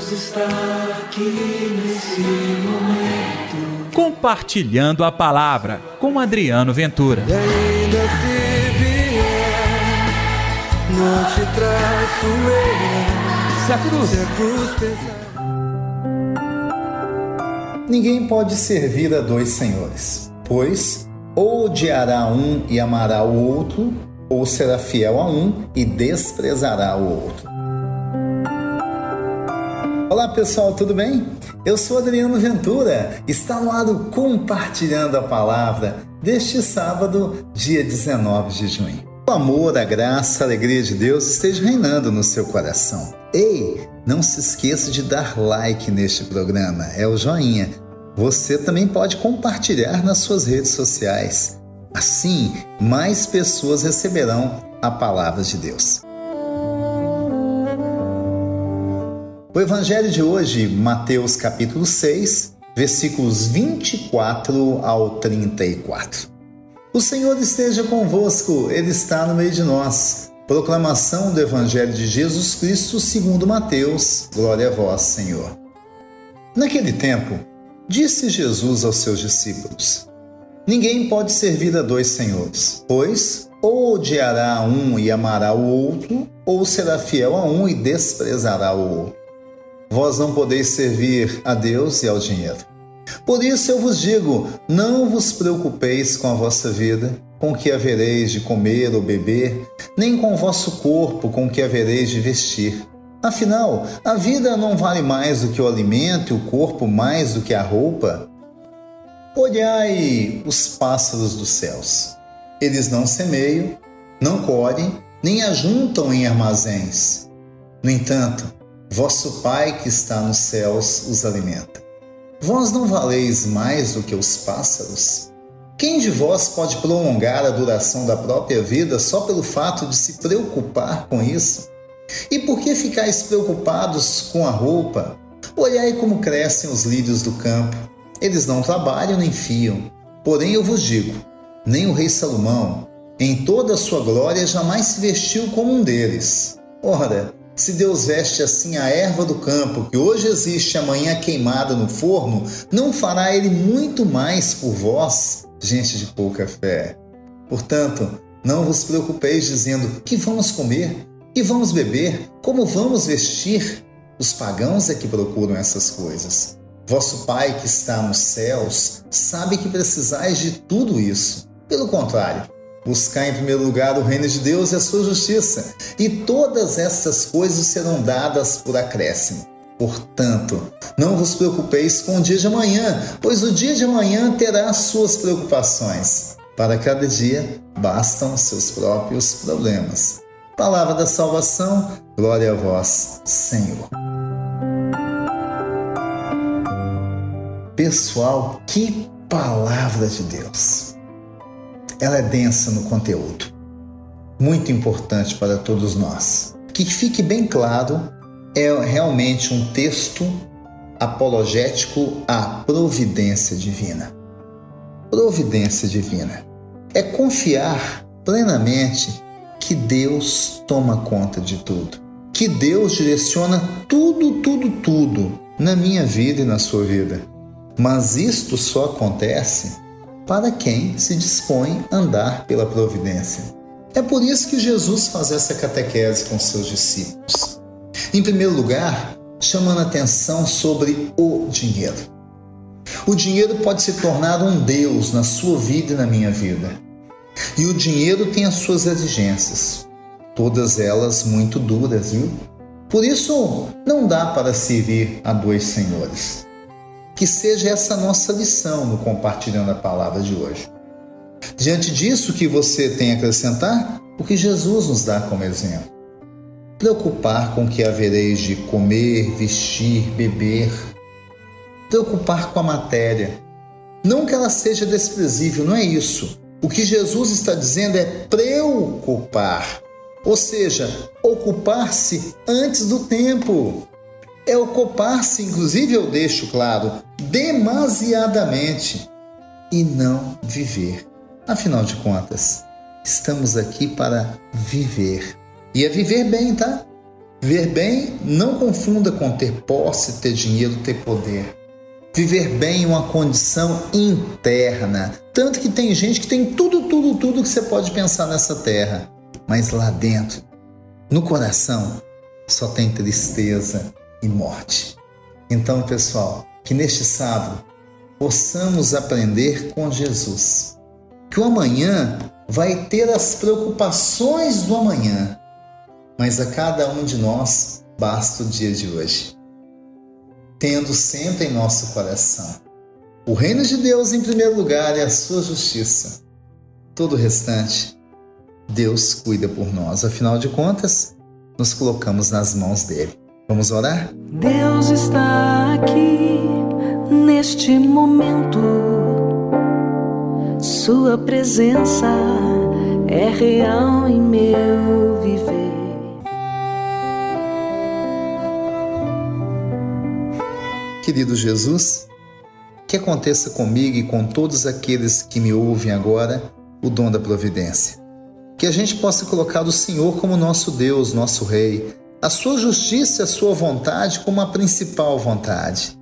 Deus está aqui nesse momento. Compartilhando a palavra com Adriano Ventura. E ainda se vier, não te traço. Se a cruz. Se a cruz pesar. Ninguém pode servir a dois senhores, pois ou odiará um e amará o outro, ou será fiel a um e desprezará o outro. Olá pessoal, tudo bem? Eu sou Adriano Ventura, está no ar o Compartilhando a Palavra deste sábado, dia 19 de junho. O amor, a graça, a alegria de Deus esteja reinando no seu coração. Ei, não se esqueça de dar like neste programa, é o joinha. Você também pode compartilhar nas suas redes sociais. Assim, mais pessoas receberão a palavra de Deus. O evangelho de hoje, Mateus capítulo 6, versículos 24 ao 34. O Senhor esteja convosco, ele está no meio de nós. Proclamação do evangelho de Jesus Cristo, segundo Mateus. Glória a vós, Senhor. Naquele tempo, disse Jesus aos seus discípulos: Ninguém pode servir a dois senhores, pois ou odiará um e amará o outro, ou será fiel a um e desprezará o outro. Vós não podeis servir a Deus e ao dinheiro. Por isso eu vos digo: não vos preocupeis com a vossa vida, com o que havereis de comer ou beber, nem com o vosso corpo, com o que havereis de vestir. Afinal, a vida não vale mais do que o alimento e o corpo mais do que a roupa? Olhai os pássaros dos céus. Eles não semeiam, não colhem, nem ajuntam em armazéns. No entanto, vosso Pai que está nos céus os alimenta. Vós não valeis mais do que os pássaros? Quem de vós pode prolongar a duração da própria vida só pelo fato de se preocupar com isso? E por que ficais preocupados com a roupa? Olhai como crescem os lírios do campo. Eles não trabalham nem fiam. Porém, eu vos digo: nem o rei Salomão, em toda a sua glória, jamais se vestiu como um deles. Ora, se Deus veste assim a erva do campo, que hoje existe amanhã queimada no forno, não fará ele muito mais por vós, gente de pouca fé. Portanto, não vos preocupeis dizendo que vamos comer, que vamos beber, como vamos vestir. Os pagãos é que procuram essas coisas. Vosso Pai que está nos céus sabe que precisais de tudo isso. Pelo contrário, Buscar em primeiro lugar o reino de Deus e a sua justiça, e todas essas coisas serão dadas por acréscimo. Portanto, não vos preocupeis com o dia de amanhã, pois o dia de amanhã terá suas preocupações. Para cada dia bastam seus próprios problemas. Palavra da salvação, glória a vós, Senhor. Pessoal, que palavra de Deus! Ela é densa no conteúdo. Muito importante para todos nós. Que fique bem claro, é realmente um texto apologético à providência divina. Providência divina é confiar plenamente que Deus toma conta de tudo, que Deus direciona tudo, tudo, tudo na minha vida e na sua vida. Mas isto só acontece para quem se dispõe a andar pela providência. É por isso que Jesus faz essa catequese com seus discípulos. Em primeiro lugar, chamando atenção sobre o dinheiro. O dinheiro pode se tornar um Deus na sua vida e na minha vida. E o dinheiro tem as suas exigências, todas elas muito duras, viu? Por isso, não dá para servir a dois senhores. Que seja essa nossa lição no compartilhando a palavra de hoje. Diante disso, que você tem a acrescentar? O que Jesus nos dá como exemplo. Preocupar com o que havereis de comer, vestir, beber. Preocupar com a matéria. Não que ela seja desprezível, não é isso. O que Jesus está dizendo é preocupar, ou seja, ocupar-se antes do tempo é ocupar-se, inclusive eu deixo claro, demasiadamente e não viver. Afinal de contas, estamos aqui para viver. E é viver bem, tá? Ver bem não confunda com ter posse, ter dinheiro, ter poder. Viver bem é uma condição interna. Tanto que tem gente que tem tudo, tudo, tudo que você pode pensar nessa terra. Mas lá dentro, no coração, só tem tristeza e morte. Então, pessoal, que neste sábado possamos aprender com Jesus. Que o amanhã vai ter as preocupações do amanhã, mas a cada um de nós basta o dia de hoje tendo sempre em nosso coração o reino de Deus em primeiro lugar e a sua justiça. Todo o restante, Deus cuida por nós. Afinal de contas, nos colocamos nas mãos dele. Vamos orar? Deus está aqui neste momento. Sua presença é real em meu viver. Querido Jesus, que aconteça comigo e com todos aqueles que me ouvem agora o dom da providência. Que a gente possa colocar o Senhor como nosso Deus, nosso Rei, a sua justiça e a sua vontade como a principal vontade,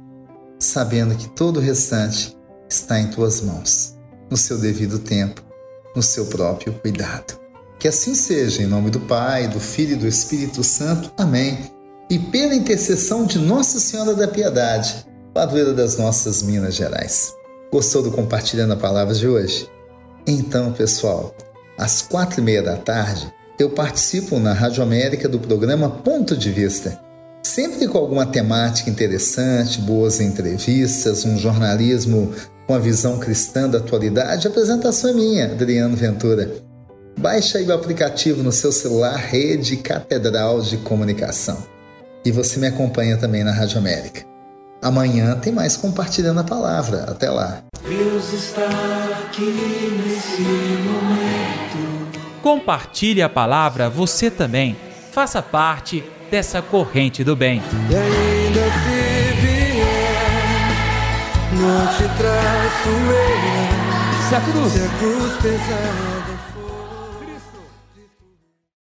sabendo que todo o restante está em tuas mãos, no seu devido tempo, no seu próprio cuidado. Que assim seja, em nome do Pai, do Filho e do Espírito Santo. Amém e pela intercessão de Nossa Senhora da Piedade, padroeira das nossas Minas Gerais. Gostou do Compartilhando a Palavra de hoje? Então, pessoal, às quatro e meia da tarde, eu participo na Rádio América do programa Ponto de Vista, sempre com alguma temática interessante, boas entrevistas, um jornalismo com a visão cristã da atualidade. A apresentação é minha, Adriano Ventura. Baixe aí o aplicativo no seu celular Rede Catedral de Comunicação e você me acompanha também na Rádio América. Amanhã tem mais compartilhando a palavra. Até lá. Deus está aqui nesse momento. Compartilhe a palavra você também. Faça parte dessa corrente do bem. E ainda se vier, não te traço eu. Se a cruz Se a cruz pesada